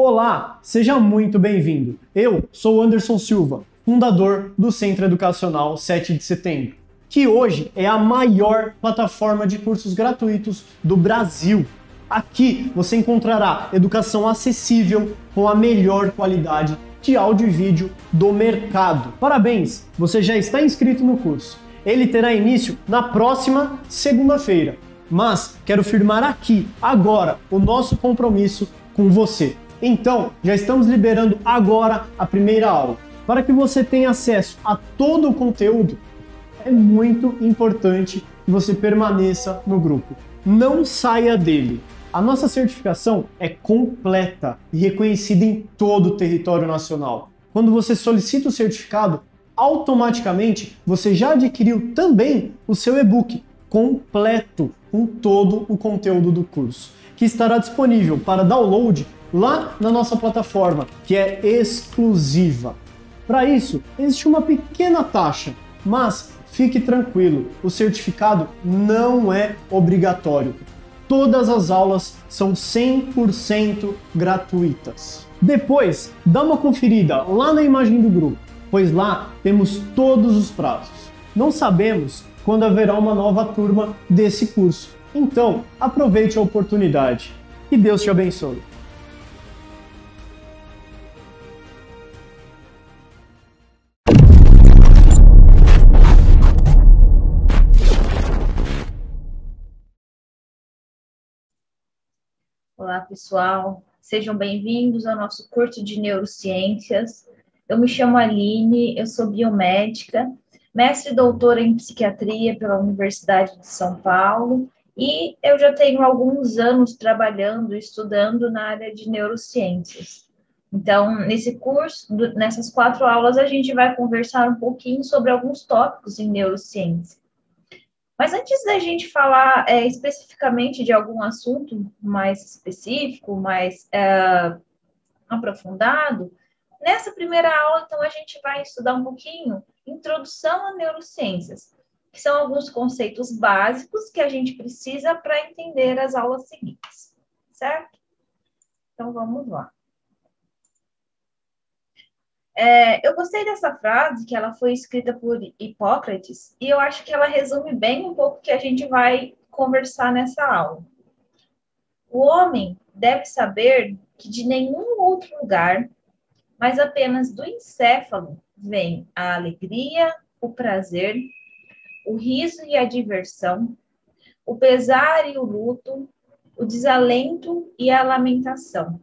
Olá, seja muito bem-vindo. Eu sou Anderson Silva, fundador do Centro Educacional 7 de Setembro, que hoje é a maior plataforma de cursos gratuitos do Brasil. Aqui você encontrará educação acessível com a melhor qualidade de áudio e vídeo do mercado. Parabéns, você já está inscrito no curso. Ele terá início na próxima segunda-feira. Mas quero firmar aqui, agora, o nosso compromisso com você. Então, já estamos liberando agora a primeira aula. Para que você tenha acesso a todo o conteúdo, é muito importante que você permaneça no grupo. Não saia dele. A nossa certificação é completa e reconhecida em todo o território nacional. Quando você solicita o certificado, automaticamente você já adquiriu também o seu e-book completo com todo o conteúdo do curso, que estará disponível para download lá na nossa plataforma, que é exclusiva. Para isso, existe uma pequena taxa, mas fique tranquilo, o certificado não é obrigatório. Todas as aulas são 100% gratuitas. Depois, dá uma conferida lá na imagem do grupo, pois lá temos todos os prazos. Não sabemos quando haverá uma nova turma desse curso. Então, aproveite a oportunidade. E Deus te abençoe. Olá, pessoal. Sejam bem-vindos ao nosso curso de neurociências. Eu me chamo Aline, eu sou biomédica, mestre e doutora em psiquiatria pela Universidade de São Paulo e eu já tenho alguns anos trabalhando estudando na área de neurociências. Então, nesse curso, nessas quatro aulas, a gente vai conversar um pouquinho sobre alguns tópicos em neurociência. Mas antes da gente falar é, especificamente de algum assunto mais específico, mais é, aprofundado, nessa primeira aula, então, a gente vai estudar um pouquinho Introdução a Neurociências, que são alguns conceitos básicos que a gente precisa para entender as aulas seguintes, certo? Então, vamos lá. É, eu gostei dessa frase, que ela foi escrita por Hipócrates, e eu acho que ela resume bem um pouco o que a gente vai conversar nessa aula. O homem deve saber que de nenhum outro lugar, mas apenas do encéfalo, vem a alegria, o prazer, o riso e a diversão, o pesar e o luto, o desalento e a lamentação.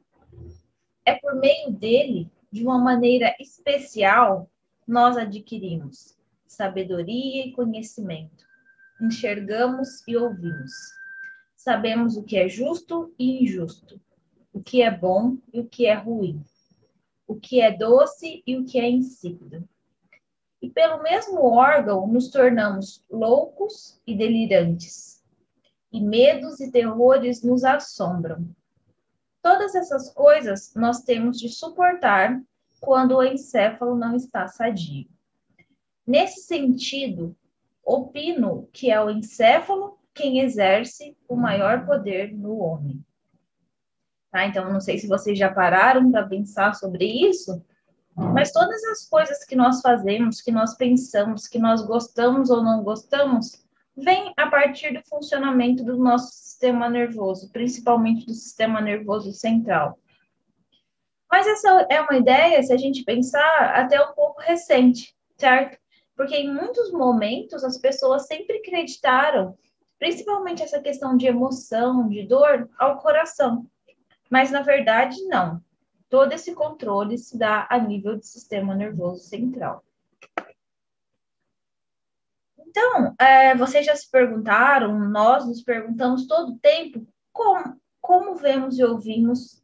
É por meio dele de uma maneira especial, nós adquirimos sabedoria e conhecimento. Enxergamos e ouvimos. Sabemos o que é justo e injusto, o que é bom e o que é ruim, o que é doce e o que é insípido. E pelo mesmo órgão nos tornamos loucos e delirantes, e medos e terrores nos assombram Todas essas coisas nós temos de suportar quando o encéfalo não está sadio. Nesse sentido, opino que é o encéfalo quem exerce o maior poder no homem. Tá? Então, não sei se vocês já pararam para pensar sobre isso, mas todas as coisas que nós fazemos, que nós pensamos, que nós gostamos ou não gostamos, vem a partir do funcionamento do nosso sistema nervoso, principalmente do sistema nervoso central. Mas essa é uma ideia, se a gente pensar, até um pouco recente, certo? Porque em muitos momentos as pessoas sempre acreditaram, principalmente essa questão de emoção, de dor, ao coração. Mas na verdade, não. Todo esse controle se dá a nível do sistema nervoso central. Então, é, vocês já se perguntaram, nós nos perguntamos todo o tempo como, como vemos e ouvimos,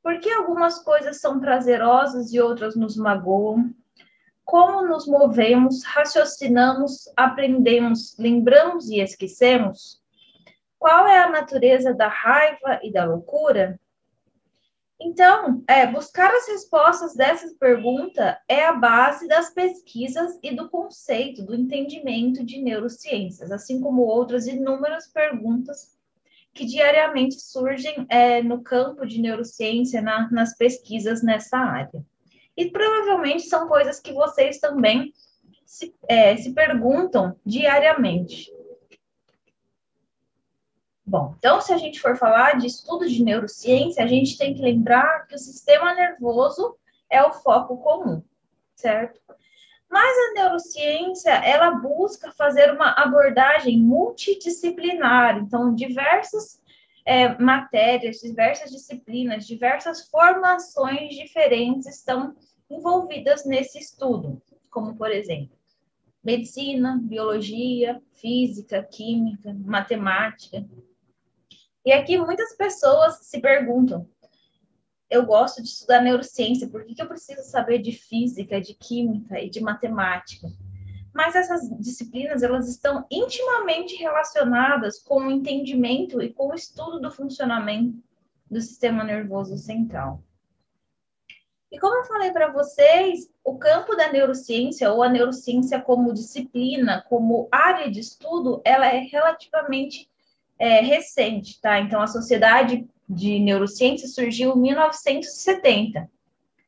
por que algumas coisas são prazerosas e outras nos magoam, como nos movemos, raciocinamos, aprendemos, lembramos e esquecemos, qual é a natureza da raiva e da loucura? Então, é, buscar as respostas dessas perguntas é a base das pesquisas e do conceito, do entendimento de neurociências, assim como outras inúmeras perguntas que diariamente surgem é, no campo de neurociência, na, nas pesquisas nessa área. E provavelmente são coisas que vocês também se, é, se perguntam diariamente. Bom, então, se a gente for falar de estudo de neurociência, a gente tem que lembrar que o sistema nervoso é o foco comum, certo? Mas a neurociência, ela busca fazer uma abordagem multidisciplinar, então, diversas é, matérias, diversas disciplinas, diversas formações diferentes estão envolvidas nesse estudo, como, por exemplo, medicina, biologia, física, química, matemática. E aqui muitas pessoas se perguntam: eu gosto de estudar neurociência, por que, que eu preciso saber de física, de química e de matemática? Mas essas disciplinas, elas estão intimamente relacionadas com o entendimento e com o estudo do funcionamento do sistema nervoso central. E como eu falei para vocês, o campo da neurociência, ou a neurociência como disciplina, como área de estudo, ela é relativamente é, recente, tá? Então, a Sociedade de Neurociência surgiu em 1970.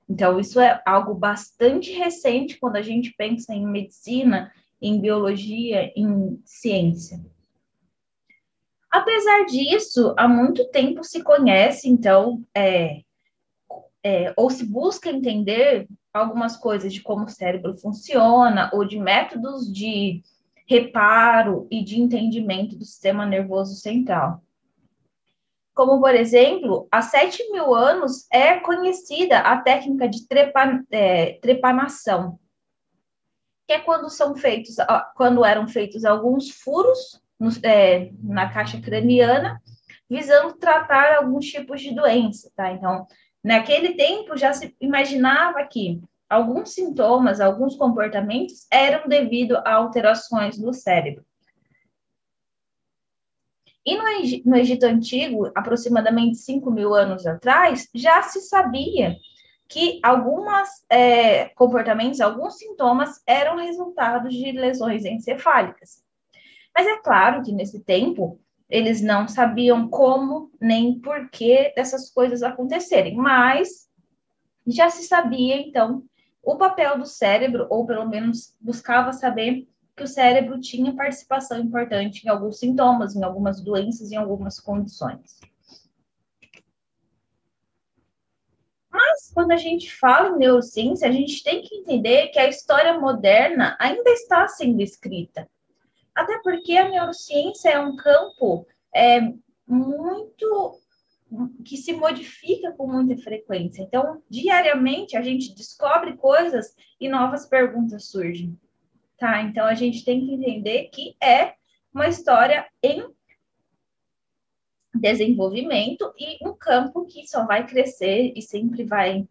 Então, isso é algo bastante recente quando a gente pensa em medicina, em biologia, em ciência. Apesar disso, há muito tempo se conhece, então, é, é, ou se busca entender algumas coisas de como o cérebro funciona, ou de métodos de reparo e de entendimento do sistema nervoso central. Como, por exemplo, há 7 mil anos é conhecida a técnica de trepa, é, trepanação, que é quando são feitos, quando eram feitos alguns furos no, é, na caixa craniana, visando tratar alguns tipos de doença, tá? Então, naquele tempo já se imaginava que alguns sintomas, alguns comportamentos eram devido a alterações do cérebro. E no, no Egito Antigo, aproximadamente 5 mil anos atrás, já se sabia que alguns é, comportamentos, alguns sintomas eram resultados de lesões encefálicas. Mas é claro que nesse tempo eles não sabiam como nem por que dessas coisas acontecerem, mas já se sabia então o papel do cérebro, ou pelo menos buscava saber que o cérebro tinha participação importante em alguns sintomas, em algumas doenças, em algumas condições. Mas quando a gente fala em neurociência, a gente tem que entender que a história moderna ainda está sendo escrita. Até porque a neurociência é um campo é, muito que se modifica com muita frequência. Então, diariamente a gente descobre coisas e novas perguntas surgem tá? Então a gente tem que entender que é uma história em desenvolvimento e um campo que só vai crescer e sempre vai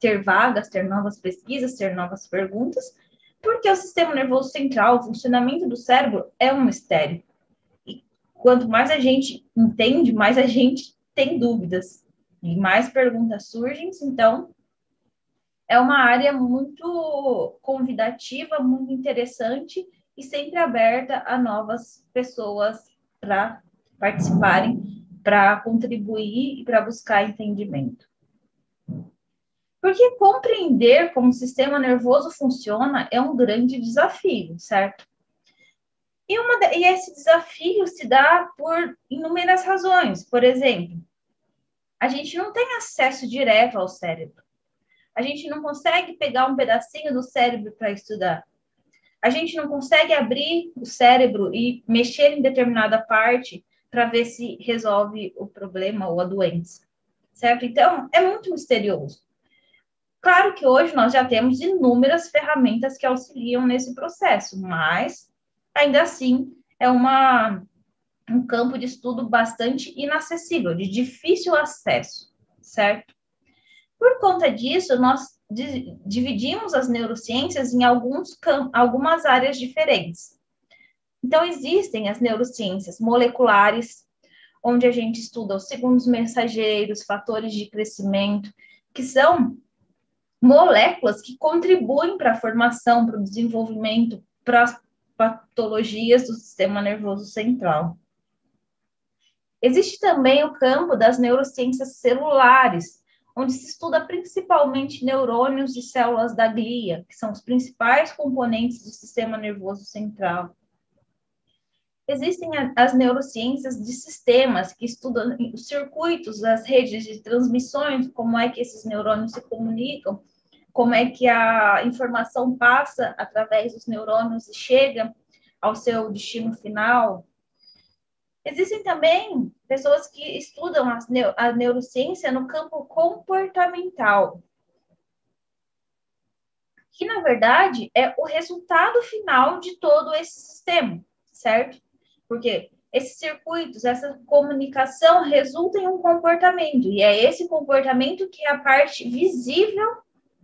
ter vagas, ter novas pesquisas, ter novas perguntas, porque o sistema nervoso central, o funcionamento do cérebro é um mistério. E quanto mais a gente entende, mais a gente tem dúvidas e mais perguntas surgem, então é uma área muito convidativa, muito interessante e sempre aberta a novas pessoas para participarem, para contribuir e para buscar entendimento. Porque compreender como o sistema nervoso funciona é um grande desafio, certo? E, uma, e esse desafio se dá por inúmeras razões. Por exemplo, a gente não tem acesso direto ao cérebro. A gente não consegue pegar um pedacinho do cérebro para estudar. A gente não consegue abrir o cérebro e mexer em determinada parte para ver se resolve o problema ou a doença. Certo? Então, é muito misterioso. Claro que hoje nós já temos inúmeras ferramentas que auxiliam nesse processo, mas ainda assim é uma, um campo de estudo bastante inacessível, de difícil acesso, certo? Por conta disso, nós dividimos as neurociências em alguns algumas áreas diferentes. Então, existem as neurociências moleculares, onde a gente estuda os segundos mensageiros, fatores de crescimento, que são moléculas que contribuem para a formação, para o desenvolvimento, para as patologias do sistema nervoso central. Existe também o campo das neurociências celulares, onde se estuda principalmente neurônios e células da glia, que são os principais componentes do sistema nervoso central. Existem as neurociências de sistemas, que estudam os circuitos, as redes de transmissões, como é que esses neurônios se comunicam, como é que a informação passa através dos neurônios e chega ao seu destino final. Existem também pessoas que estudam a neurociência no campo comportamental, que na verdade é o resultado final de todo esse sistema, certo? Porque esses circuitos, essa comunicação resulta em um comportamento, e é esse comportamento que é a parte visível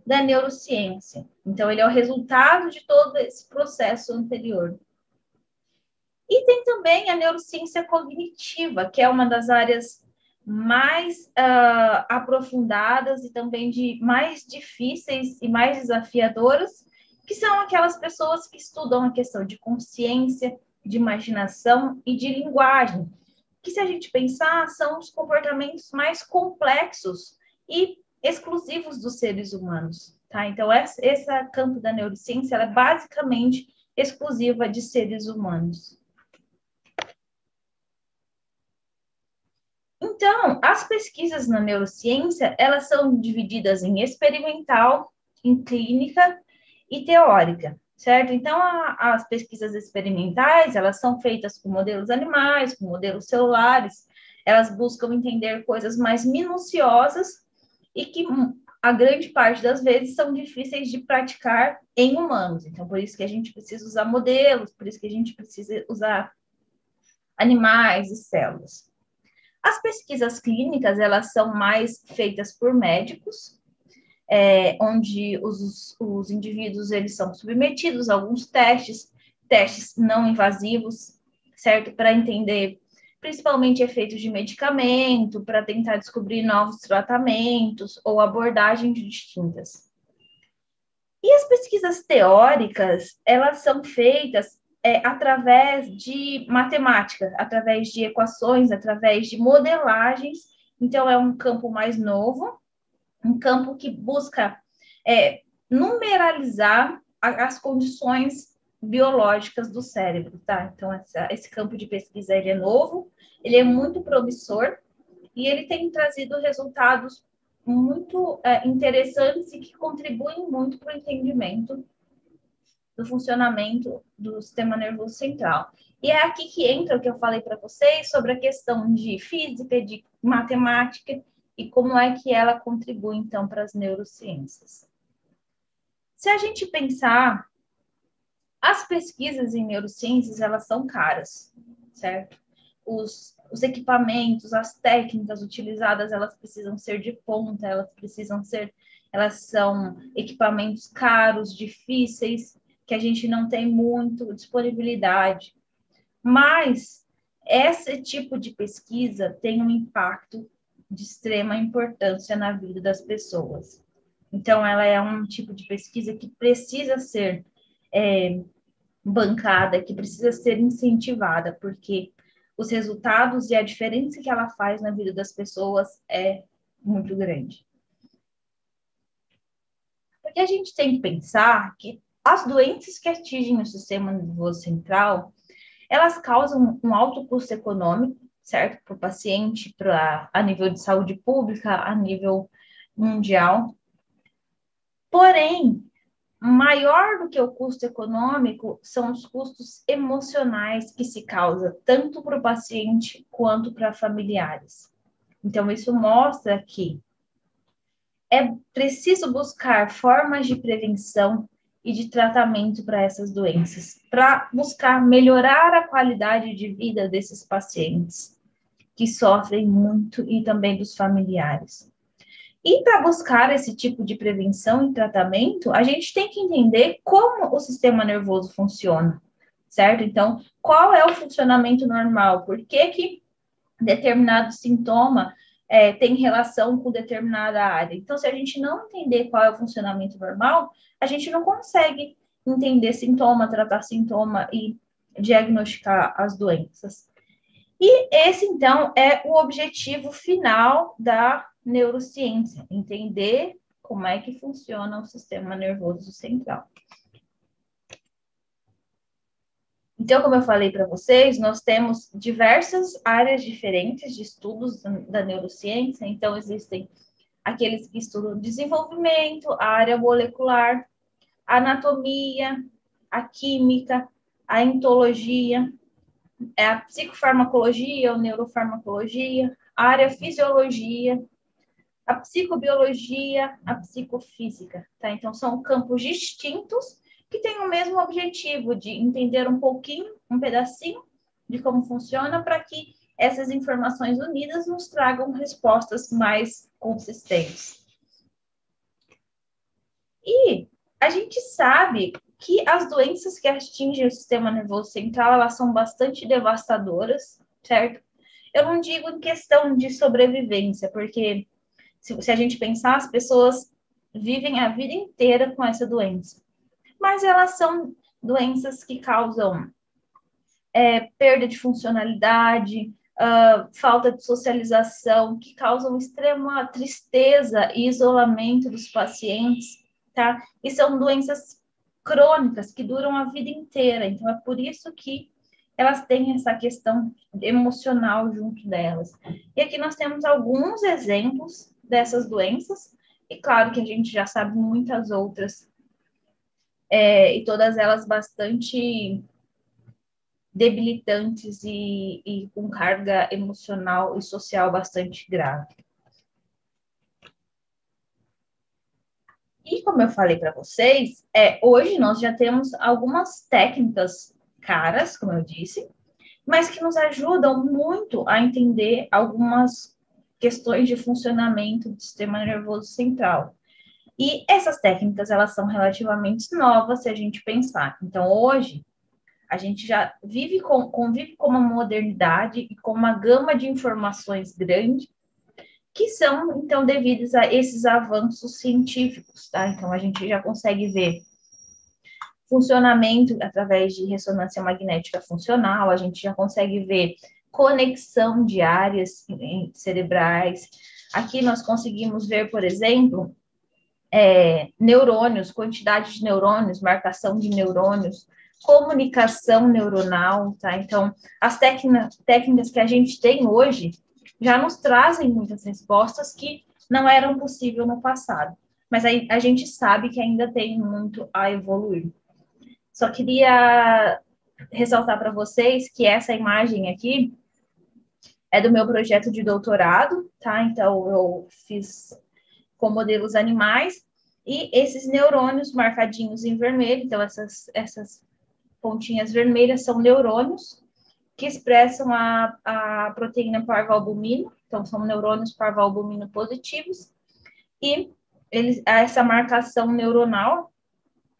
da neurociência. Então, ele é o resultado de todo esse processo anterior. E tem também a neurociência cognitiva, que é uma das áreas mais uh, aprofundadas e também de mais difíceis e mais desafiadoras, que são aquelas pessoas que estudam a questão de consciência, de imaginação e de linguagem, que se a gente pensar, são os comportamentos mais complexos e exclusivos dos seres humanos, tá? Então, essa, essa campo da neurociência, é basicamente exclusiva de seres humanos. Então, as pesquisas na neurociência, elas são divididas em experimental, em clínica e teórica certo? Então, a, as pesquisas experimentais, elas são feitas com modelos animais, com modelos celulares, elas buscam entender coisas mais minuciosas e que a grande parte das vezes são difíceis de praticar em humanos. Então, por isso que a gente precisa usar modelos, por isso que a gente precisa usar animais e células. As pesquisas clínicas, elas são mais feitas por médicos, é, onde os, os indivíduos eles são submetidos a alguns testes, testes não invasivos, certo? Para entender principalmente efeitos de medicamento, para tentar descobrir novos tratamentos ou abordagens distintas. E as pesquisas teóricas, elas são feitas é, através de matemática, através de equações, através de modelagens. Então, é um campo mais novo, um campo que busca é, numeralizar a, as condições biológicas do cérebro, tá? Então, essa, esse campo de pesquisa ele é novo, ele é muito promissor e ele tem trazido resultados muito é, interessantes e que contribuem muito para o entendimento do funcionamento do sistema nervoso central. E é aqui que entra o que eu falei para vocês sobre a questão de física, de matemática e como é que ela contribui, então, para as neurociências. Se a gente pensar, as pesquisas em neurociências, elas são caras, certo? Os, os equipamentos, as técnicas utilizadas, elas precisam ser de ponta, elas precisam ser, elas são equipamentos caros, difíceis, que a gente não tem muito disponibilidade. Mas esse tipo de pesquisa tem um impacto de extrema importância na vida das pessoas. Então, ela é um tipo de pesquisa que precisa ser é, bancada, que precisa ser incentivada, porque os resultados e a diferença que ela faz na vida das pessoas é muito grande. Porque a gente tem que pensar que as doenças que atingem o sistema nervoso central, elas causam um alto custo econômico certo? Para o paciente, para a nível de saúde pública, a nível mundial. Porém, maior do que o custo econômico são os custos emocionais que se causa tanto para o paciente quanto para familiares. Então, isso mostra que é preciso buscar formas de prevenção e de tratamento para essas doenças, para buscar melhorar a qualidade de vida desses pacientes que sofrem muito e também dos familiares. E para buscar esse tipo de prevenção e tratamento, a gente tem que entender como o sistema nervoso funciona, certo? Então, qual é o funcionamento normal? Por que, que determinado sintoma é, tem relação com determinada área? Então, se a gente não entender qual é o funcionamento normal, a gente não consegue entender sintoma, tratar sintoma e diagnosticar as doenças. E esse, então, é o objetivo final da neurociência, entender como é que funciona o sistema nervoso central. Então, como eu falei para vocês, nós temos diversas áreas diferentes de estudos da neurociência. Então, existem aqueles que estudam desenvolvimento, a área molecular, a anatomia, a química, a entologia, é a psicofarmacologia, a neurofarmacologia, a área fisiologia, a psicobiologia, a psicofísica, tá? Então, são campos distintos que têm o mesmo objetivo de entender um pouquinho, um pedacinho de como funciona, para que essas informações unidas nos tragam respostas mais consistentes. E a gente sabe que as doenças que atingem o sistema nervoso central, elas são bastante devastadoras, certo? Eu não digo em questão de sobrevivência, porque se, se a gente pensar, as pessoas vivem a vida inteira com essa doença. Mas elas são doenças que causam é, perda de funcionalidade, uh, falta de socialização, que causam extrema tristeza e isolamento dos pacientes, tá? E são doenças crônicas que duram a vida inteira. Então, é por isso que elas têm essa questão emocional junto delas. E aqui nós temos alguns exemplos dessas doenças, e claro que a gente já sabe muitas outras, é, e todas elas bastante debilitantes e, e com carga emocional e social bastante grave. E como eu falei para vocês, é, hoje nós já temos algumas técnicas caras, como eu disse, mas que nos ajudam muito a entender algumas questões de funcionamento do sistema nervoso central. E essas técnicas, elas são relativamente novas se a gente pensar. Então, hoje, a gente já vive com, convive com uma modernidade e com uma gama de informações grande que são, então, devidos a esses avanços científicos, tá? Então, a gente já consegue ver funcionamento através de ressonância magnética funcional, a gente já consegue ver conexão de áreas cerebrais. Aqui nós conseguimos ver, por exemplo, é, neurônios, quantidade de neurônios, marcação de neurônios, comunicação neuronal, tá? Então, as técnicas que a gente tem hoje já nos trazem muitas respostas que não eram possíveis no passado. Mas aí a gente sabe que ainda tem muito a evoluir. Só queria ressaltar para vocês que essa imagem aqui é do meu projeto de doutorado, tá? Então eu fiz com modelos animais. E esses neurônios marcadinhos em vermelho, então essas, essas pontinhas vermelhas são neurônios que expressam a, a proteína parvalbumina, então são neurônios parvalbumino positivos, e eles, essa marcação neuronal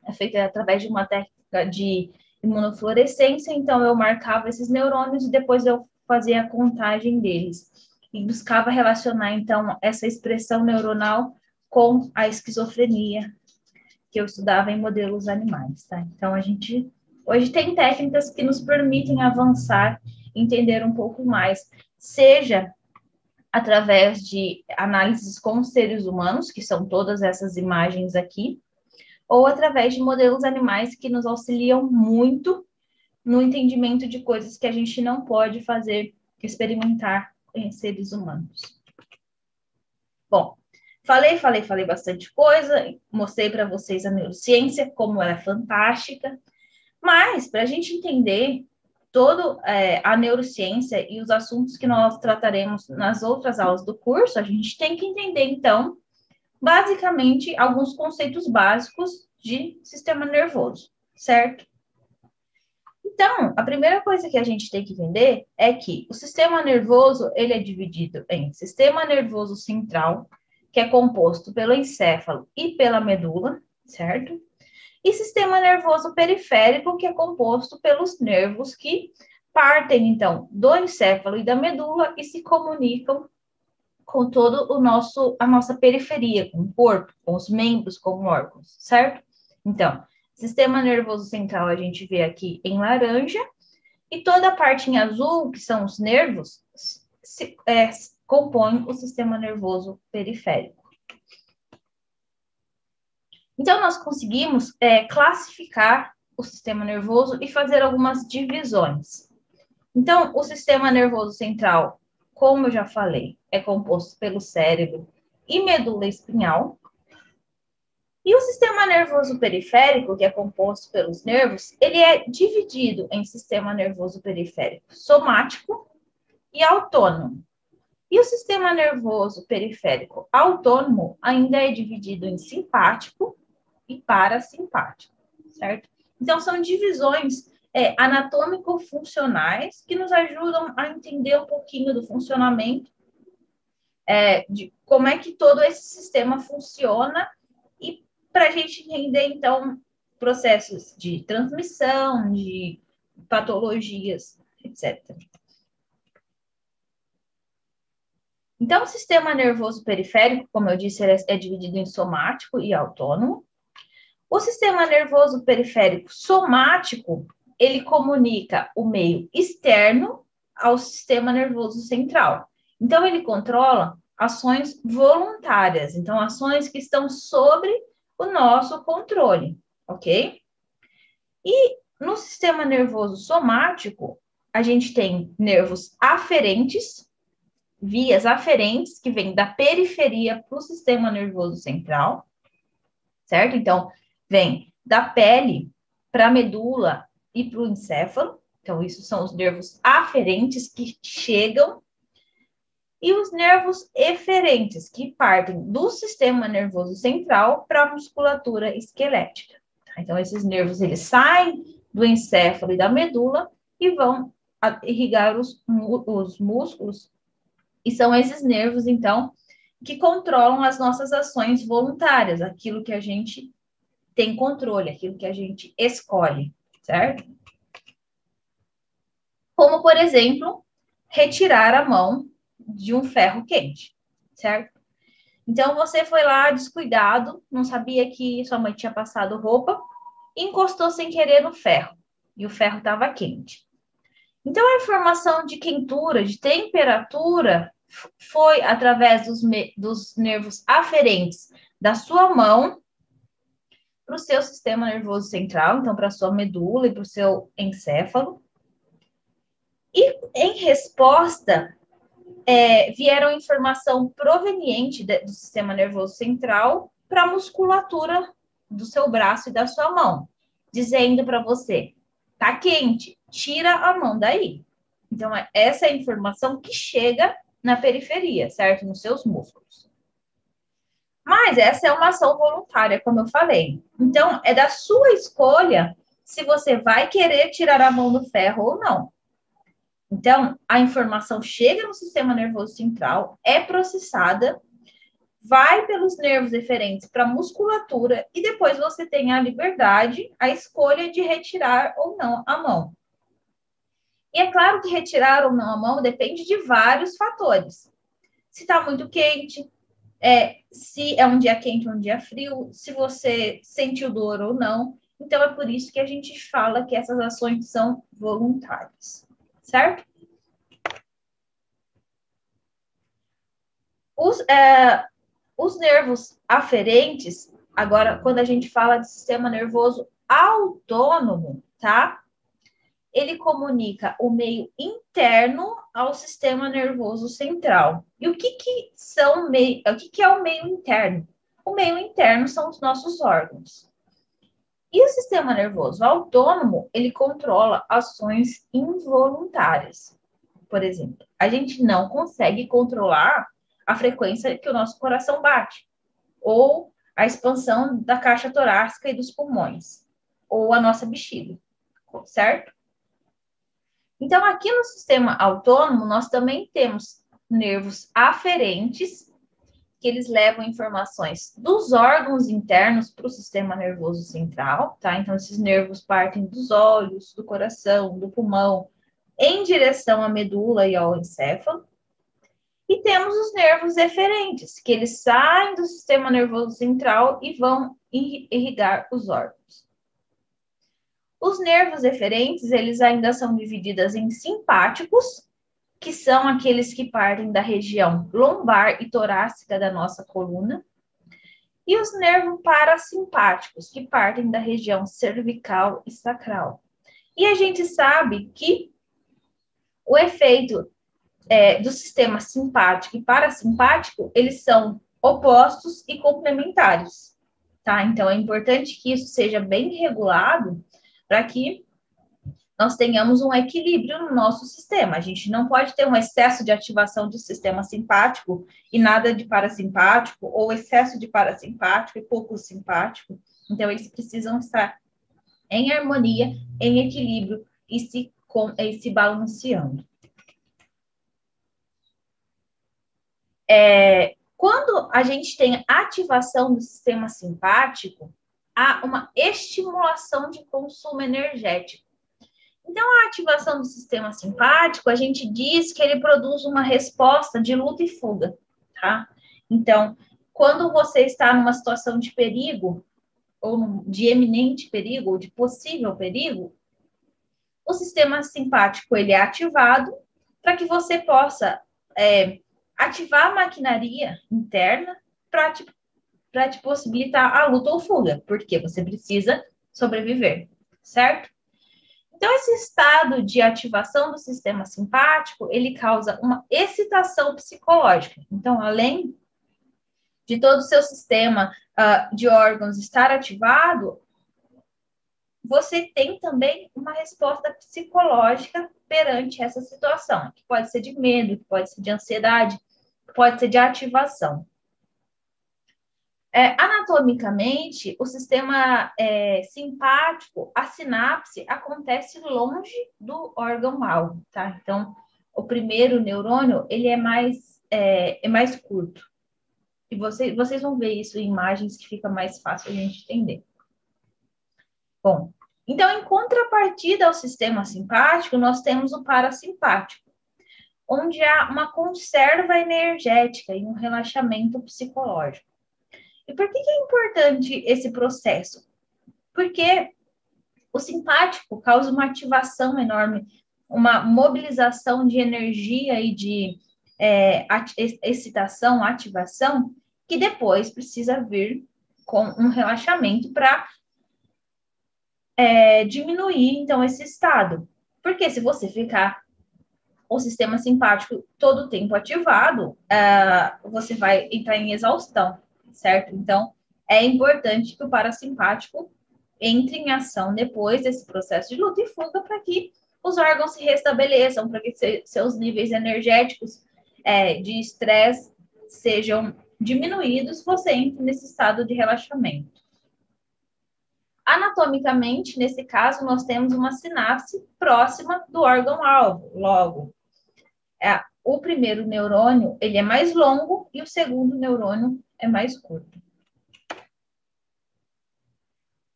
é feita através de uma técnica de imunofluorescência, então eu marcava esses neurônios e depois eu fazia a contagem deles e buscava relacionar então essa expressão neuronal com a esquizofrenia que eu estudava em modelos animais, tá? Então a gente Hoje tem técnicas que nos permitem avançar, entender um pouco mais, seja através de análises com seres humanos, que são todas essas imagens aqui, ou através de modelos animais que nos auxiliam muito no entendimento de coisas que a gente não pode fazer, experimentar seres humanos. Bom, falei, falei, falei bastante coisa, mostrei para vocês a neurociência, como ela é fantástica, mas, para a gente entender toda é, a neurociência e os assuntos que nós trataremos nas outras aulas do curso, a gente tem que entender, então, basicamente, alguns conceitos básicos de sistema nervoso, certo? Então, a primeira coisa que a gente tem que entender é que o sistema nervoso, ele é dividido em sistema nervoso central, que é composto pelo encéfalo e pela medula, certo? e sistema nervoso periférico, que é composto pelos nervos que partem, então, do encéfalo e da medula e se comunicam com todo o nosso a nossa periferia, com o corpo, com os membros, com órgãos, certo? Então, sistema nervoso central a gente vê aqui em laranja E toda a parte em azul, que são os nervos, se, é, compõe o sistema nervoso periférico. Então, nós conseguimos é, classificar o sistema nervoso e fazer algumas divisões. Então, o sistema nervoso central, como eu já falei, é composto pelo cérebro e medula espinhal. E o sistema nervoso periférico, que é composto pelos nervos, ele é dividido em sistema nervoso periférico somático e autônomo. E o sistema nervoso periférico autônomo ainda é dividido em simpático e parasimpático, certo? Então, são divisões é, anatômico-funcionais que nos ajudam a entender um pouquinho do funcionamento, é, de como é que todo esse sistema funciona para a gente entender, então, processos de transmissão, de patologias, etc. Então, o sistema nervoso periférico, como eu disse, é, dividido em somático e autônomo. O sistema nervoso periférico somático, ele comunica o meio externo ao sistema nervoso central. Então, ele controla ações voluntárias, então, ações que estão sobre o nosso controle, ok? E no sistema nervoso somático, a gente tem nervos aferentes, vias aferentes que vêm da periferia para o sistema nervoso central, certo? Então, vem da pele para a medula e para o encéfalo. Então, isso são os nervos aferentes que chegam. E os nervos eferentes, que partem do sistema nervoso central para a musculatura esquelética. Tá? Então, esses nervos, eles saem do encéfalo e da medula e vão irrigar os, os músculos. E são esses nervos, então, que controlam as nossas ações voluntárias, aquilo que a gente tem controle, aquilo que a gente escolhe, certo? Como, por exemplo, retirar a mão de um ferro quente, certo? Então, você foi lá descuidado, não sabia que sua mãe tinha passado roupa, encostou sem querer no ferro, e o ferro estava quente. Então, a informação de quentura, de temperatura, foi através dos, dos nervos aferentes da sua mão para o seu sistema nervoso central, então para sua medula e para o seu encéfalo. E em resposta, é, vieram informação proveniente de, do sistema nervoso central para a musculatura do seu braço e da sua mão, dizendo para você: tá quente, tira a mão daí. Então, é essa é a informação que chega na periferia, certo? Nos seus músculos. Mas essa é uma ação voluntária, como eu falei. Então, é da sua escolha se você vai querer tirar a mão do ferro ou não. Então, a informação chega no sistema nervoso central, é processada, vai pelos nervos referentes para a musculatura e depois você tem a liberdade, a escolha de retirar ou não a mão. E é claro que retirar ou não a mão depende de vários fatores. Se está muito quente, é, se é um dia quente ou um dia frio, se você sentiu dor ou não. Então, é por isso que a gente fala que essas ações são voluntárias, certo? Os, é, os nervos aferentes, agora, quando a gente fala de sistema nervoso autônomo, tá? ele comunica o meio interno ao sistema nervoso central. E o que, que são meio, o que, que é o meio interno? O meio interno são os nossos órgãos. E o sistema nervoso autônomo, ele controla ações involuntárias. Por exemplo, a gente não consegue controlar a frequência que o nosso coração bate, ou a expansão da caixa torácica e dos pulmões, ou a nossa bexiga, certo? Então, aqui no sistema autônomo, nós também temos nervos aferentes, que eles levam informações dos órgãos internos para o sistema nervoso central, tá? Então, esses nervos partem dos olhos, do coração, do pulmão, em direção à medula e ao encéfalo. E temos os nervos eferentes, que eles saem do sistema nervoso central e vão irrigar os órgãos. Os nervos eferentes, eles ainda são divididos em simpáticos, que são aqueles que partem da região lombar e torácica da nossa coluna, e os nervos parasimpáticos, que partem da região cervical e sacral. E a gente sabe que o efeito é, do sistema simpático e parasimpático, eles são opostos e complementares, tá? Então, é importante que isso seja bem regulado para que nós tenhamos um equilíbrio no nosso sistema. A gente não pode ter um excesso de ativação do sistema simpático e nada de parasimpático, ou excesso de parasimpático e pouco simpático. Então, eles precisam estar em harmonia, em equilíbrio e se, com, e se balanceando. É, quando a gente tem ativação do sistema simpático, há uma estimulação de consumo energético. Então, a ativação do sistema simpático, a gente diz que ele produz uma resposta de luta e fuga, tá? Então, quando você está numa situação de perigo, ou de eminente perigo, ou de possível perigo, o sistema simpático ele é ativado para que você possa é, ativar a maquinaria interna para te, te possibilitar a luta ou fuga, porque você precisa sobreviver, certo? Então, esse estado de ativação do sistema simpático, ele causa uma excitação psicológica. Então, além de todo o seu sistema uh, de órgãos estar ativado, você tem também uma resposta psicológica perante essa situação, que pode ser de medo, que pode ser de ansiedade, pode ser de ativação. É, anatomicamente, o sistema é, simpático, a sinapse acontece longe do órgão-alvo, tá? Então, o primeiro neurônio, ele é mais, é, é mais curto. E você, vocês vão ver isso em imagens que fica mais fácil a gente entender. Bom, então, em contrapartida ao sistema simpático, nós temos o parasimpático, onde há uma conserva energética e um relaxamento psicológico. E por que, que é importante esse processo? Porque o simpático causa uma ativação enorme, uma mobilização de energia e de é, excitação, ativação, que depois precisa vir com um relaxamento para é, diminuir, então, esse estado. Porque se você ficar o sistema simpático todo o tempo ativado, uh, você vai entrar em exaustão certo? Então, é importante que o parasimpático entre em ação depois desse processo de luta e fuga para que os órgãos se restabeleçam, para que se, seus níveis energéticos é, de estresse sejam diminuídos, você entre nesse estado de relaxamento. Anatomicamente, nesse caso, nós temos uma sinapse próxima do órgão-alvo. Logo, é, o primeiro neurônio ele é mais longo e o segundo neurônio é mais curto.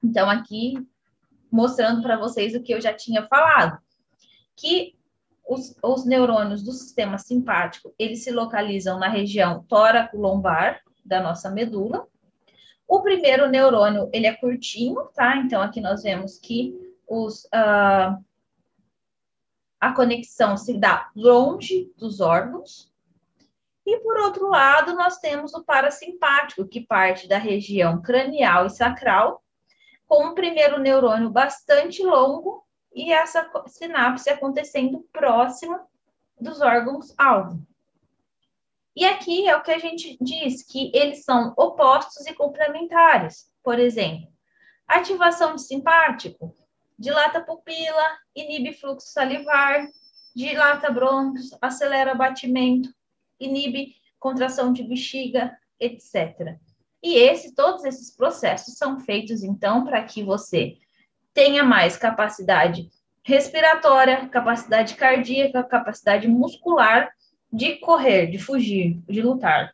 Então, aqui, mostrando para vocês o que eu já tinha falado, que os, os neurônios do sistema simpático, eles se localizam na região tóraco-lombar da nossa medula. O primeiro neurônio, ele é curtinho, tá? Então, aqui nós vemos que os, uh, a conexão se dá longe dos órgãos. E por outro lado, nós temos o parasimpático, que parte da região cranial e sacral, com um primeiro neurônio bastante longo e essa sinapse acontecendo próxima dos órgãos-alvo. E aqui é o que a gente diz, que eles são opostos e complementares. Por exemplo, ativação de simpático dilata a pupila, inibe fluxo salivar, dilata brônquios, acelera batimento, inibe contração de bexiga, etc. E esse, todos esses processos são feitos, então, para que você tenha mais capacidade respiratória, capacidade cardíaca, capacidade muscular de correr, de fugir, de lutar.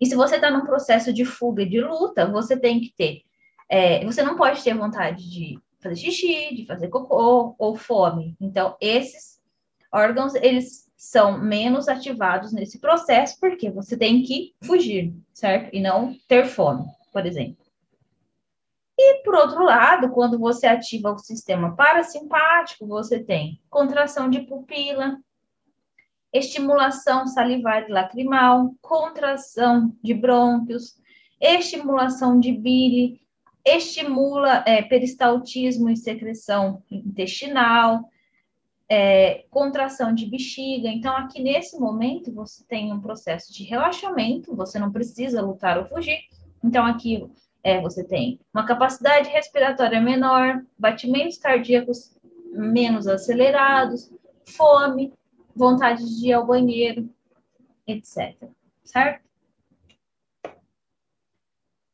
E se você está num processo de fuga e de luta, você tem que ter. É, você não pode ter vontade de fazer xixi, de fazer cocô ou fome. Então, esses órgãos, eles são menos ativados nesse processo, porque você tem que fugir, certo? E não ter fome, por exemplo. E, por outro lado, quando você ativa o sistema parasimpático, você tem contração de pupila, estimulação salivar e lacrimal, contração de brônquios, estimulação de bile, estimula é, peristaltismo e secreção intestinal, é, contração de bexiga. Então, aqui nesse momento, você tem um processo de relaxamento, você não precisa lutar ou fugir. Então, aqui é, você tem uma capacidade respiratória menor, batimentos cardíacos menos acelerados, fome, vontade de ir ao banheiro, etc. Certo?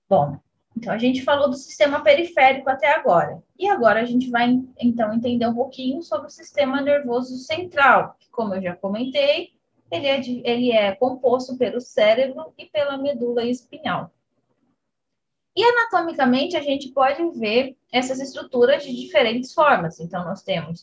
Bom, então a gente falou do sistema periférico até agora. E agora a gente vai então entender um pouquinho sobre o sistema nervoso central, que, como eu já comentei, ele é, de, ele é composto pelo cérebro e pela medula espinhal. E anatomicamente a gente pode ver essas estruturas de diferentes formas. Então, nós temos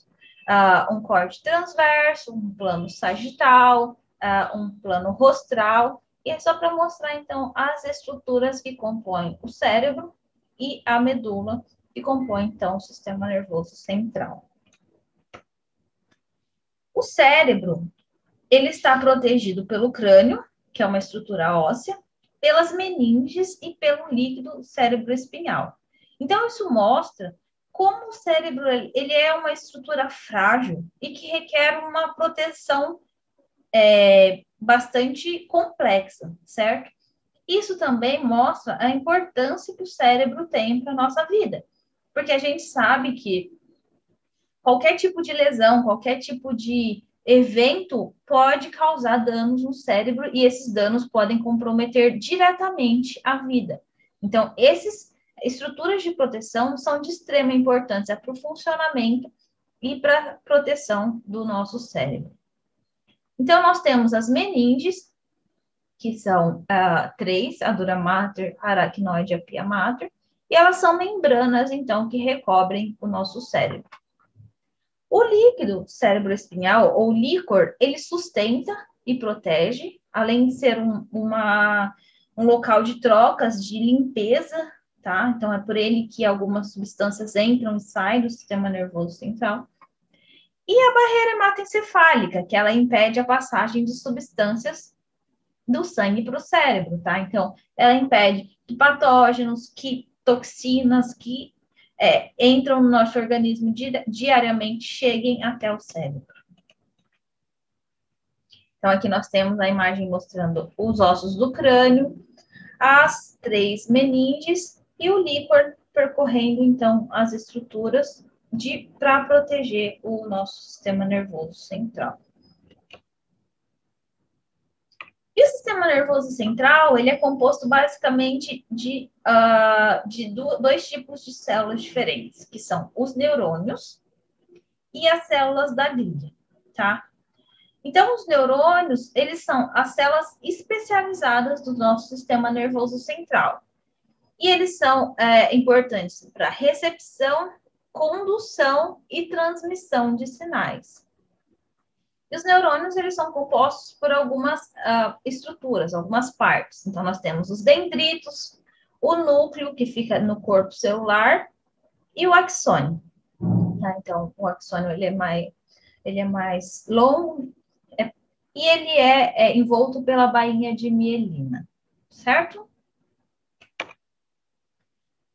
uh, um corte transverso, um plano sagital, uh, um plano rostral, e é só para mostrar, então, as estruturas que compõem o cérebro e a medula, que compõem, então, o sistema nervoso central. O cérebro, ele está protegido pelo crânio, que é uma estrutura óssea, pelas meninges e pelo líquido cérebro-espinhal. Então, isso mostra como o cérebro ele é uma estrutura frágil e que requer uma proteção é, bastante complexa, certo? Isso também mostra a importância que o cérebro tem para a nossa vida, porque a gente sabe que qualquer tipo de lesão, qualquer tipo de evento pode causar danos no cérebro e esses danos podem comprometer diretamente a vida. Então, esses estruturas de proteção são de extrema importância para o funcionamento e para a proteção do nosso cérebro. Então, nós temos as meninges, que são uh, três, a dura mater, a aracnoide e a pia mater, e elas são membranas, então, que recobrem o nosso cérebro. O líquido cérebro-espinhal, ou líquor, ele sustenta e protege, além de ser um, uma, um local de trocas, de limpeza tá? Então, é por ele que algumas substâncias entram e saem do sistema nervoso central. E a barreira hematoencefálica, que ela impede a passagem de substâncias do sangue para o cérebro, tá? Então, ela impede que patógenos, que toxinas que é, entram no nosso organismo di diariamente cheguem até o cérebro. Então, aqui nós temos a imagem mostrando os ossos do crânio, as três meninges e o líquor percorrendo então as estruturas para proteger o nosso sistema nervoso central. E o sistema nervoso central, ele é composto basicamente de, uh, de dois tipos de células diferentes, que são os neurônios e as células da glia, tá? Então, os neurônios, eles são as células especializadas do nosso sistema nervoso central. E eles são é, importantes para recepção, condução e transmissão de sinais. E os neurônios, eles são compostos por algumas uh, estruturas, algumas partes. Então, nós temos os dendritos, o núcleo, que fica no corpo celular, e o axônio. Tá? Então, o axônio, ele é mais, ele é mais longo, é, e ele é, é envolto pela bainha de mielina, certo?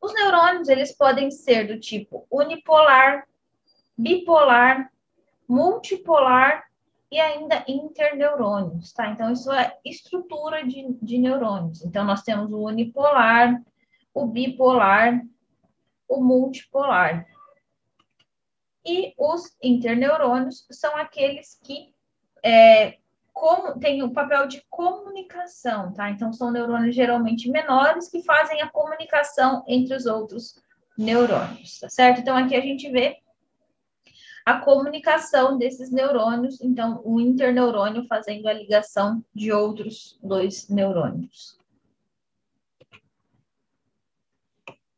Os neurônios, eles podem ser do tipo unipolar, bipolar, multipolar e ainda interneurônios, tá? Então, isso é estrutura de, de neurônios. Então, nós temos o unipolar, o bipolar, o multipolar. E os interneurônios são aqueles que é, como, tem o papel de comunicação, tá? Então, são neurônios geralmente menores que fazem a comunicação entre os outros neurônios, tá certo? Então, aqui a gente vê a comunicação desses neurônios, então, o interneurônio fazendo a ligação de outros dois neurônios.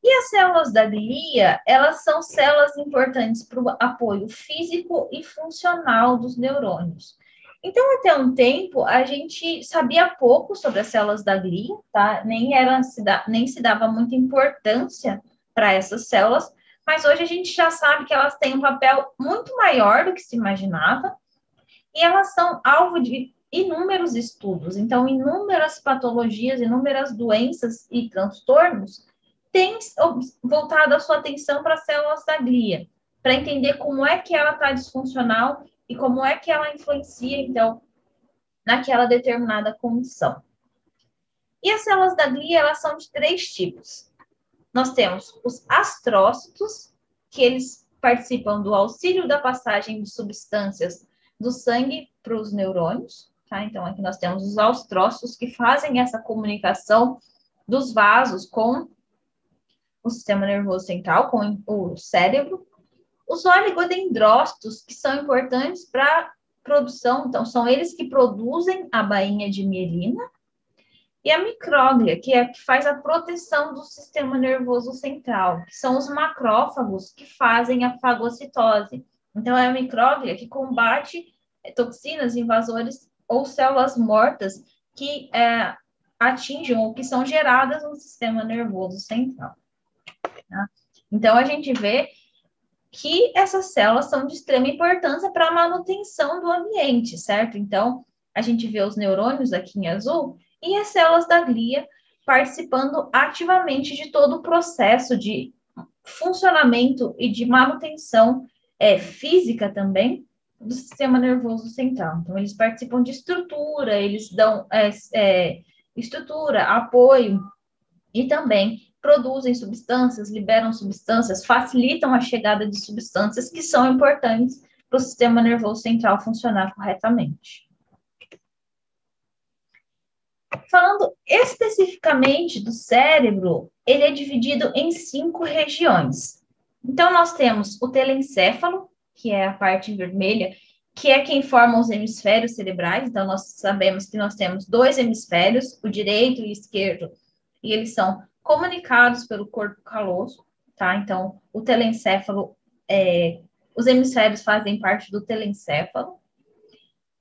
E as células da glia, elas são células importantes para o apoio físico e funcional dos neurônios. Então, até um tempo, a gente sabia pouco sobre as células da glia, tá? Nem, era, nem se dava muita importância para essas células, mas hoje a gente já sabe que elas têm um papel muito maior do que se imaginava, e elas são alvo de inúmeros estudos. Então, inúmeras patologias, inúmeras doenças e transtornos têm voltado a sua atenção para as células da glia, para entender como é que ela está disfuncional e como é que ela influencia, então, naquela determinada condição. E as células da glia, elas são de três tipos. Nós temos os astrócitos, que eles participam do auxílio da passagem de substâncias do sangue para os neurônios, tá? Então, aqui nós temos os astrócitos que fazem essa comunicação dos vasos com o sistema nervoso central, com o cérebro. Os oligodendrócitos, que são importantes para produção, então, são eles que produzem a bainha de mielina, e a micróglia, que é que faz a proteção do sistema nervoso central, que são os macrófagos que fazem a fagocitose. Então, é a micróglia que combate é, toxinas, invasores ou células mortas que é, atingem ou que são geradas no sistema nervoso central. Tá? Então, a gente vê que essas células são de extrema importância para a manutenção do ambiente, certo? Então, a gente vê os neurônios aqui em azul e as células da glia participando ativamente de todo o processo de funcionamento e de manutenção é, física também do sistema nervoso central. Então, eles participam de estrutura, eles dão é, é, estrutura, apoio e também produzem substâncias, liberam substâncias, facilitam a chegada de substâncias que são importantes para o sistema nervoso central funcionar corretamente. Falando especificamente do cérebro, ele é dividido em cinco regiões. Então, nós temos o telencéfalo, que é a parte vermelha, que é quem forma os hemisférios cerebrais. Então, nós sabemos que nós temos dois hemisférios, o direito e o esquerdo, e eles são comunicados pelo corpo caloso, tá? Então, o telencéfalo, é, os hemisférios fazem parte do telencéfalo.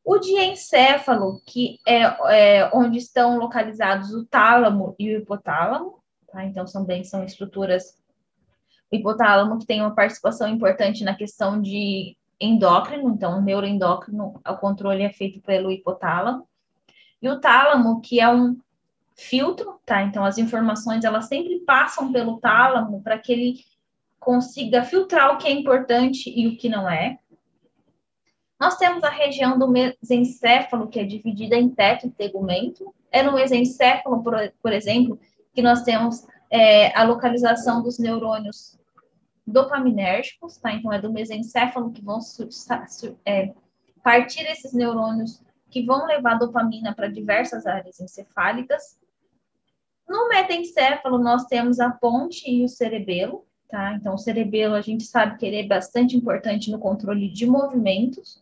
O diencéfalo, que é, é, onde estão localizados o tálamo e o hipotálamo, tá? Então, também são estruturas o hipotálamo que tem uma participação importante na questão de endócrino, então o neuroendócrino, o controle é feito pelo hipotálamo. E o tálamo, que é um filtro, tá? Então as informações elas sempre passam pelo tálamo para que ele consiga filtrar o que é importante e o que não é. Nós temos a região do mesencéfalo, que é dividida em teto e tegumento. É no mesencéfalo, por, por exemplo, que nós temos é, a localização dos neurônios dopaminérgicos, tá? Então, é do mesencéfalo que vão é, partir esses neurônios que vão levar dopamina para diversas áreas encefálicas. No metencéfalo, nós temos a ponte e o cerebelo, tá? Então, o cerebelo, a gente sabe que ele é bastante importante no controle de movimentos.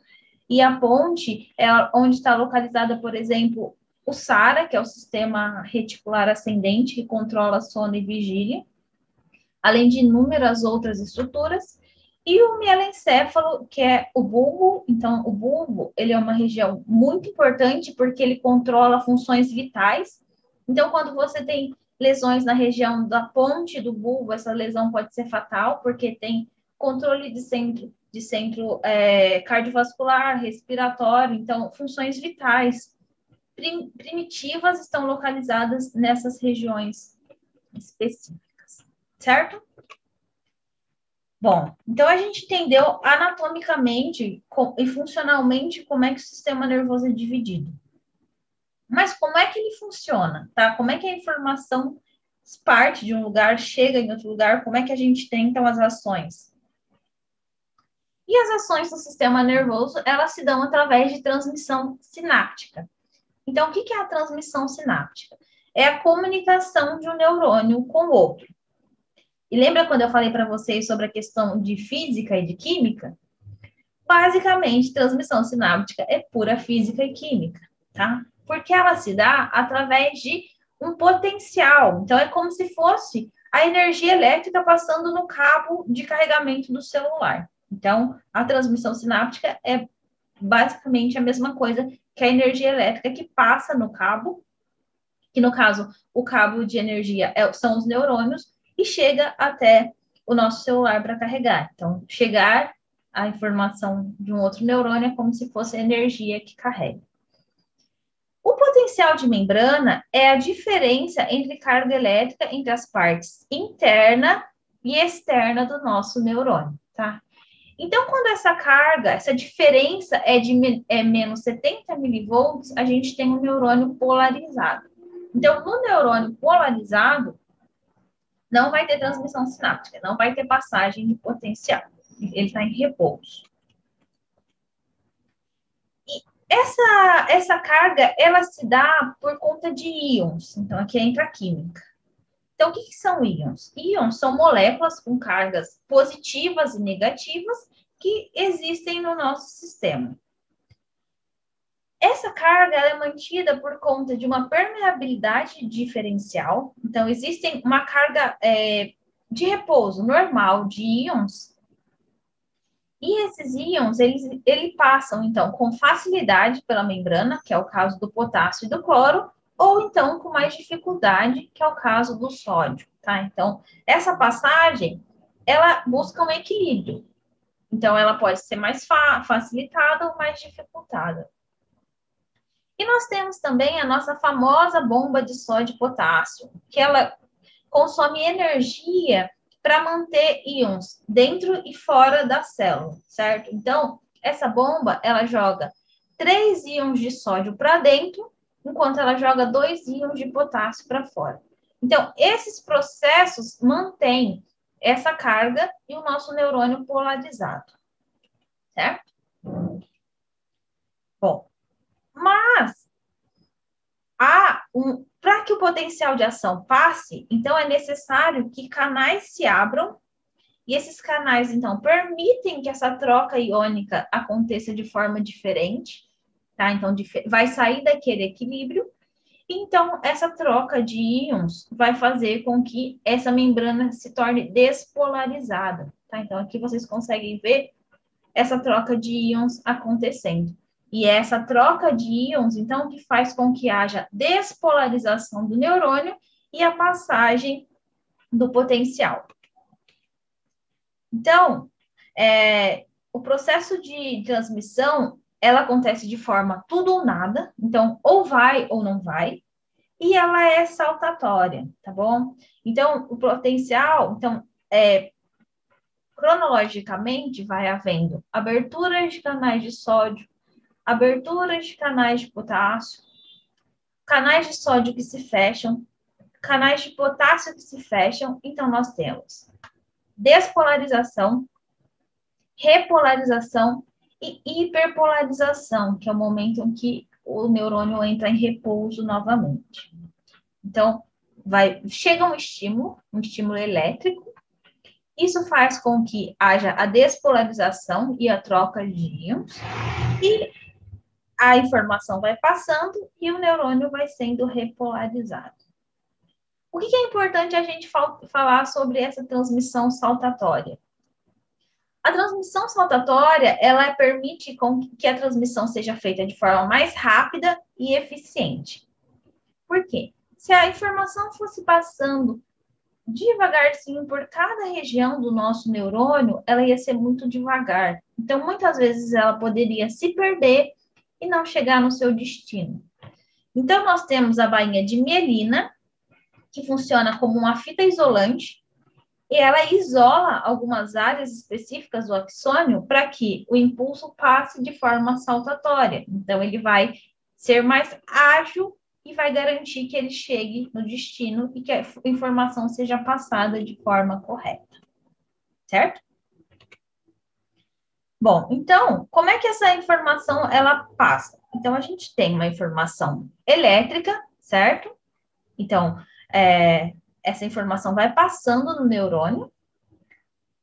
E a ponte é onde está localizada, por exemplo, o SARA, que é o sistema reticular ascendente, que controla sono e vigília além de inúmeras outras estruturas, e o mielencéfalo, que é o bulbo. Então, o bulbo, ele é uma região muito importante porque ele controla funções vitais. Então, quando você tem lesões na região da ponte do bulbo, essa lesão pode ser fatal porque tem controle de centro, de centro é, cardiovascular, respiratório, então, funções vitais prim, primitivas estão localizadas nessas regiões específicas certo? Bom, então a gente entendeu anatomicamente e funcionalmente como é que o sistema nervoso é dividido. Mas como é que ele funciona, tá? Como é que a informação parte de um lugar, chega em outro lugar, como é que a gente tem, então, as ações? E as ações do sistema nervoso, elas se dão através de transmissão sináptica. Então, o que é a transmissão sináptica? É a comunicação de um neurônio com o outro. E lembra quando eu falei para vocês sobre a questão de física e de química? Basicamente, transmissão sináptica é pura física e química, tá? Porque ela se dá através de um potencial. Então, é como se fosse a energia elétrica passando no cabo de carregamento do celular. Então, a transmissão sináptica é basicamente a mesma coisa que a energia elétrica que passa no cabo, que no caso, o cabo de energia é, são os neurônios, e chega até o nosso celular para carregar. Então, chegar a informação de um outro neurônio é como se fosse energia que carrega. Potencial de membrana é a diferença entre carga elétrica entre as partes interna e externa do nosso neurônio, tá? Então, quando essa carga, essa diferença é de é menos 70 milivolts, a gente tem um neurônio polarizado. Então, no neurônio polarizado, não vai ter transmissão sináptica, não vai ter passagem de potencial. Ele está em repouso. E essa, essa carga, ela se dá por conta de íons. Então, aqui entra a química. Então, o que, que são íons? Íons são moléculas com cargas positivas e negativas que existem no nosso sistema. Essa carga é mantida por conta de uma permeabilidade diferencial. Então, existe uma carga é, de repouso normal de íons. E esses íons, eles, eles passam, então, com facilidade pela membrana, que é o caso do potássio e do cloro, ou então com mais dificuldade, que é o caso do sódio, tá? Então, essa passagem, ela busca um equilíbrio. Então, ela pode ser mais fa facilitada ou mais dificultada. E nós temos também a nossa famosa bomba de sódio e potássio, que ela consome energia para manter íons dentro e fora da célula, certo? Então, essa bomba, ela joga três íons de sódio para dentro enquanto ela joga dois íons de potássio para fora. Então, esses processos mantêm essa carga e o nosso neurônio polarizado, certo? Bom, mas há um, para que o potencial de ação passe, então é necessário que canais se abram e esses canais, então, permitem que essa troca iônica aconteça de forma diferente tá? Então, vai sair daquele equilíbrio. Então, essa troca de íons vai fazer com que essa membrana se torne despolarizada, tá? Então, aqui vocês conseguem ver essa troca de íons acontecendo. E essa troca de íons, então, que faz com que haja despolarização do neurônio e a passagem do potencial. Então, é, o processo de transmissão ela acontece de forma tudo ou nada, então ou vai ou não vai, e ela é saltatória, tá bom? Então, o potencial, então, é, cronologicamente vai havendo aberturas de canais de sódio, aberturas de canais de potássio, canais de sódio que se fecham, canais de potássio que se fecham, então nós temos despolarização, repolarização e hiperpolarização, que é o momento em que o neurônio entra em repouso novamente. Então, vai, chega um estímulo, um estímulo elétrico, isso faz com que haja a despolarização e a troca de íons, e a informação vai passando e o neurônio vai sendo repolarizado. O que é importante a gente falar sobre essa transmissão saltatória? A transmissão saltatória, ela permite que a transmissão seja feita de forma mais rápida e eficiente. Por quê? Se a informação fosse passando devagarzinho por cada região do nosso neurônio, ela ia ser muito devagar. Então, muitas vezes ela poderia se perder e não chegar no seu destino. Então, nós temos a bainha de mielina, que funciona como uma fita isolante, e ela isola algumas áreas específicas do axônio para que o impulso passe de forma saltatória. Então, ele vai ser mais ágil e vai garantir que ele chegue no destino e que a informação seja passada de forma correta. Certo? Bom, então, como é que essa informação ela passa? Então, a gente tem uma informação elétrica, certo? Então, é, essa informação vai passando no neurônio,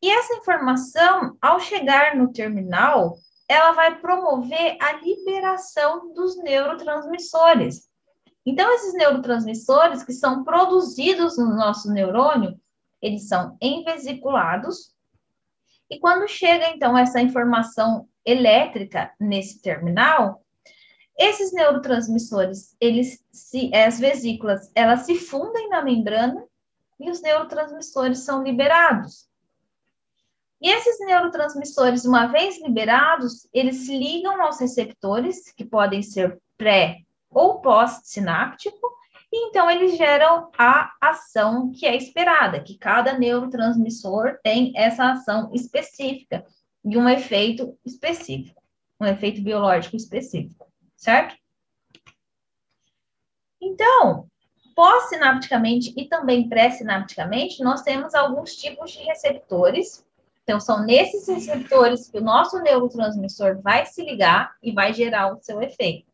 e essa informação, ao chegar no terminal, ela vai promover a liberação dos neurotransmissores. Então, esses neurotransmissores que são produzidos no nosso neurônio, eles são envesiculados, e quando chega, então, essa informação elétrica nesse terminal, esses neurotransmissores, eles se, as vesículas, elas se fundem na membrana e os neurotransmissores são liberados. E esses neurotransmissores, uma vez liberados, eles se ligam aos receptores, que podem ser pré ou pós-sináptico, então eles geram a ação que é esperada, que cada neurotransmissor tem essa ação específica e um efeito específico, um efeito biológico específico, certo? Então, pós-sinapticamente e também pré-sinapticamente, nós temos alguns tipos de receptores. Então, são nesses receptores que o nosso neurotransmissor vai se ligar e vai gerar o seu efeito.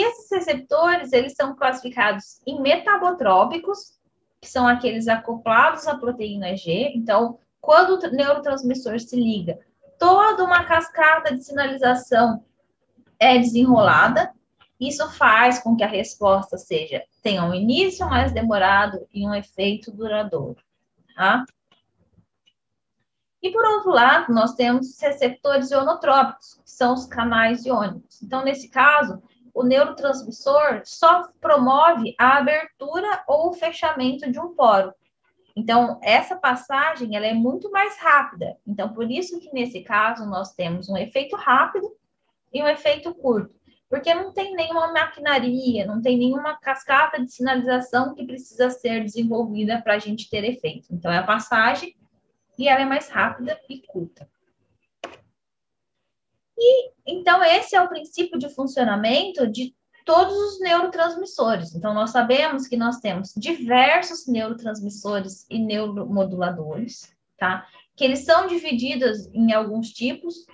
E esses receptores, eles são classificados em metabotrópicos, que são aqueles acoplados à proteína G. Então, quando o neurotransmissor se liga, toda uma cascata de sinalização é desenrolada, isso faz com que a resposta seja tenha um início mais demorado e um efeito duradouro, tá? E por outro lado, nós temos os receptores ionotrópicos, que são os canais iônicos. Então, nesse caso, o neurotransmissor só promove a abertura ou fechamento de um poro. Então, essa passagem ela é muito mais rápida. Então, por isso que nesse caso nós temos um efeito rápido e um efeito curto porque não tem nenhuma maquinaria, não tem nenhuma cascata de sinalização que precisa ser desenvolvida para a gente ter efeito. Então, é a passagem e ela é mais rápida e curta. E então esse é o princípio de funcionamento de todos os neurotransmissores. Então nós sabemos que nós temos diversos neurotransmissores e neuromoduladores, tá? Que eles são divididos em alguns tipos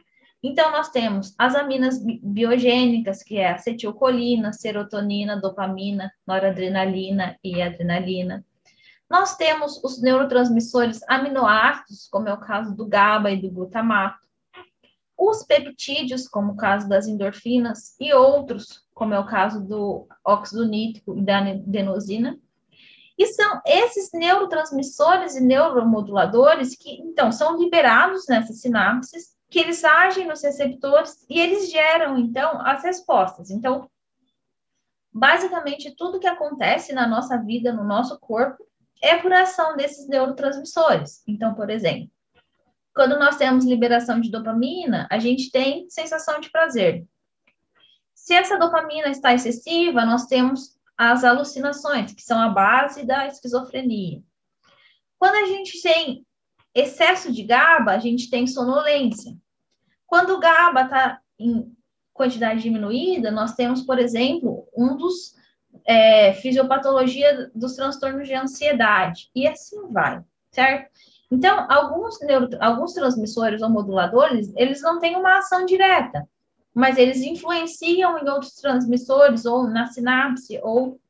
então, nós temos as aminas biogênicas, que é acetilcolina, serotonina, dopamina, noradrenalina e adrenalina. Nós temos os neurotransmissores aminoácidos, como é o caso do GABA e do glutamato. Os peptídeos, como o caso das endorfinas, e outros, como é o caso do óxido nítrico e da adenosina. E são esses neurotransmissores e neuromoduladores que, então, são liberados nessas sinapses que eles agem nos receptores e eles geram, então, as respostas. Então, basicamente, tudo que acontece na nossa vida, no nosso corpo, é por ação desses neurotransmissores. Então, por exemplo, quando nós temos liberação de dopamina, a gente tem sensação de prazer. Se essa dopamina está excessiva, nós temos as alucinações, que são a base da esquizofrenia. Quando a gente tem excesso de GABA, a gente tem sonolência. Quando o GABA está em quantidade diminuída, nós temos, por exemplo, um dos é, fisiopatologia dos transtornos de ansiedade, e assim vai, certo? Então, alguns, neuro, alguns transmissores ou moduladores, eles não têm uma ação direta, mas eles influenciam em outros transmissores, ou na sinapse, ou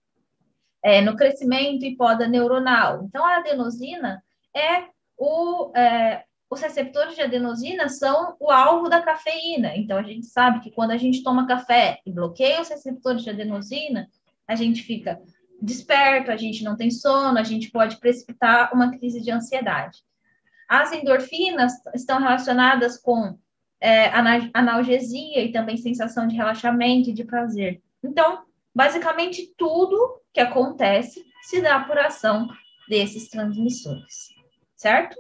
é, no crescimento e poda neuronal. Então, a adenosina é o, é, os receptores de adenosina são o alvo da cafeína. Então, a gente sabe que quando a gente toma café e bloqueia os receptores de adenosina, a gente fica desperto, a gente não tem sono, a gente pode precipitar uma crise de ansiedade. As endorfinas estão relacionadas com é, analgesia e também sensação de relaxamento e de prazer. Então, basicamente, tudo que acontece se dá por ação desses transmissores certo?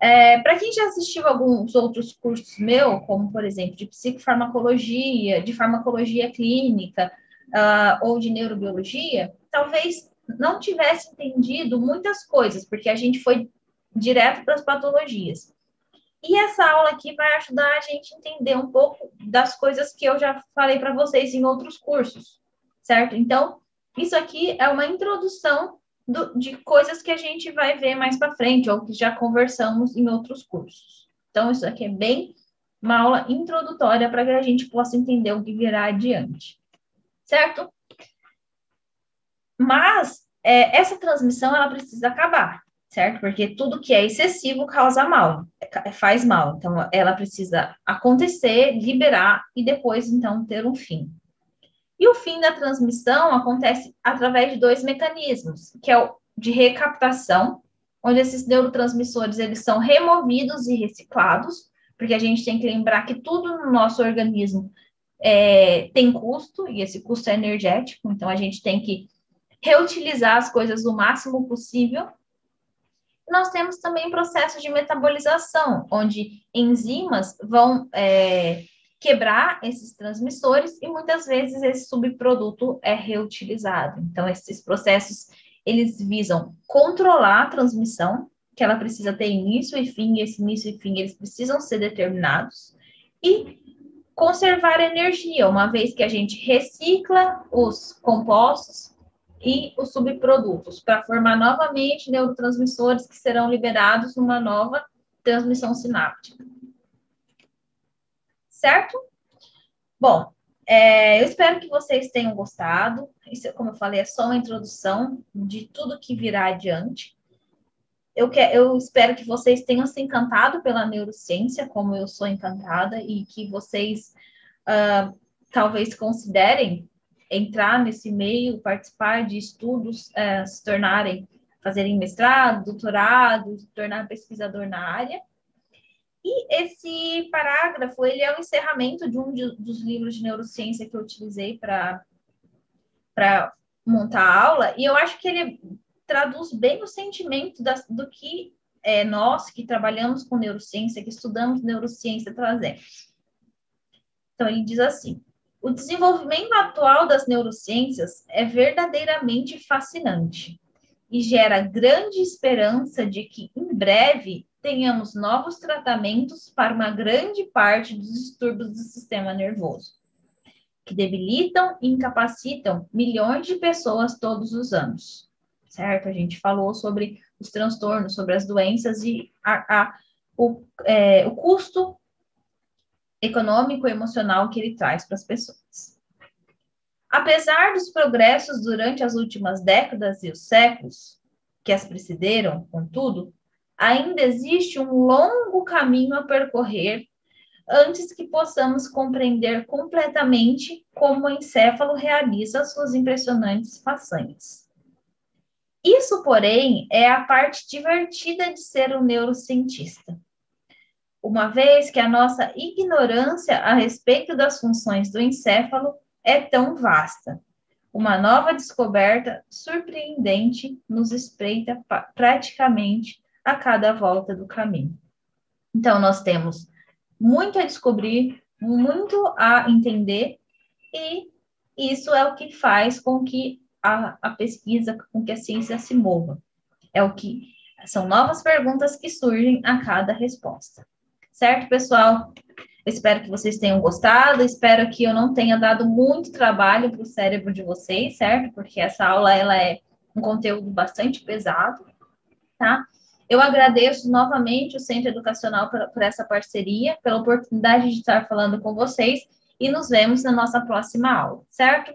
É, Para quem já assistiu alguns outros cursos meus, como, por exemplo, de psicofarmacologia, de farmacologia clínica uh, ou de neurobiologia, talvez não tivesse entendido muitas coisas, porque a gente foi direto para as patologias. E essa aula aqui vai ajudar a gente a entender um pouco das coisas que eu já falei para vocês em outros cursos, certo? Então, isso aqui é uma introdução do, de coisas que a gente vai ver mais para frente, ou que já conversamos em outros cursos. Então, isso aqui é bem uma aula introdutória para que a gente possa entender o que virá adiante. Certo? Mas é, essa transmissão ela precisa acabar, certo? Porque tudo que é excessivo causa mal, é, faz mal. Então, ela precisa acontecer, liberar e depois, então, ter um fim. E o fim da transmissão acontece através de dois mecanismos, que é o de recaptação, onde esses neurotransmissores eles são removidos e reciclados, porque a gente tem que lembrar que tudo no nosso organismo é, tem custo, e esse custo é energético, então a gente tem que reutilizar as coisas o máximo possível. Nós temos também processo de metabolização, onde enzimas vão é, quebrar esses transmissores e muitas vezes esse subproduto é reutilizado. Então, esses processos, eles visam controlar a transmissão, que ela precisa ter início e fim, e esse início e fim, eles precisam ser determinados, e conservar energia, uma vez que a gente recicla os compostos e os subprodutos para formar novamente neurotransmissores que serão liberados numa nova transmissão sináptica. Certo? Bom, é, eu espero que vocês tenham gostado. Isso, como eu falei, é só uma introdução de tudo que virá adiante. Eu, que, eu espero que vocês tenham se encantado pela neurociência, como eu sou encantada, e que vocês uh, talvez considerem entrar nesse meio, participar de estudos, uh, se tornarem, fazerem mestrado, doutorado, se tornar pesquisador na área. E esse parágrafo, ele é o encerramento de um de, dos livros de neurociência que eu utilizei para montar a aula, e eu acho que ele traduz bem o sentimento do que é, nós que trabalhamos com neurociência, que estudamos neurociência, trazemos. Então, ele diz assim: o desenvolvimento atual das neurociências é verdadeiramente fascinante e gera grande esperança de que, em breve, tenhamos novos tratamentos para uma grande parte dos distúrbios do sistema nervoso, que debilitam e incapacitam milhões de pessoas todos os anos certo? A gente falou sobre os transtornos, sobre as doenças e a, a, o, é, o custo econômico e emocional que ele traz para as pessoas. Apesar dos progressos durante as últimas décadas e os séculos que as precederam, contudo, ainda existe um longo caminho a percorrer antes que possamos compreender completamente como o encéfalo realiza suas impressionantes façanhas. Isso, porém, é a parte divertida de ser um neurocientista. Uma vez que a nossa ignorância a respeito das funções do encéfalo é tão vasta. Uma nova descoberta surpreendente nos espreita praticamente a cada volta do caminho. Então, nós temos muito a descobrir, muito a entender, e isso é o que faz com que a, a pesquisa, com que a ciência se mova. É o que são novas perguntas que surgem a cada resposta. Certo, pessoal? Espero que vocês tenham gostado, espero que eu não tenha dado muito trabalho para o cérebro de vocês, certo? Porque essa aula ela é um conteúdo bastante pesado, tá? Eu agradeço novamente o Centro Educacional por, por essa parceria, pela oportunidade de estar falando com vocês e nos vemos na nossa próxima aula, certo?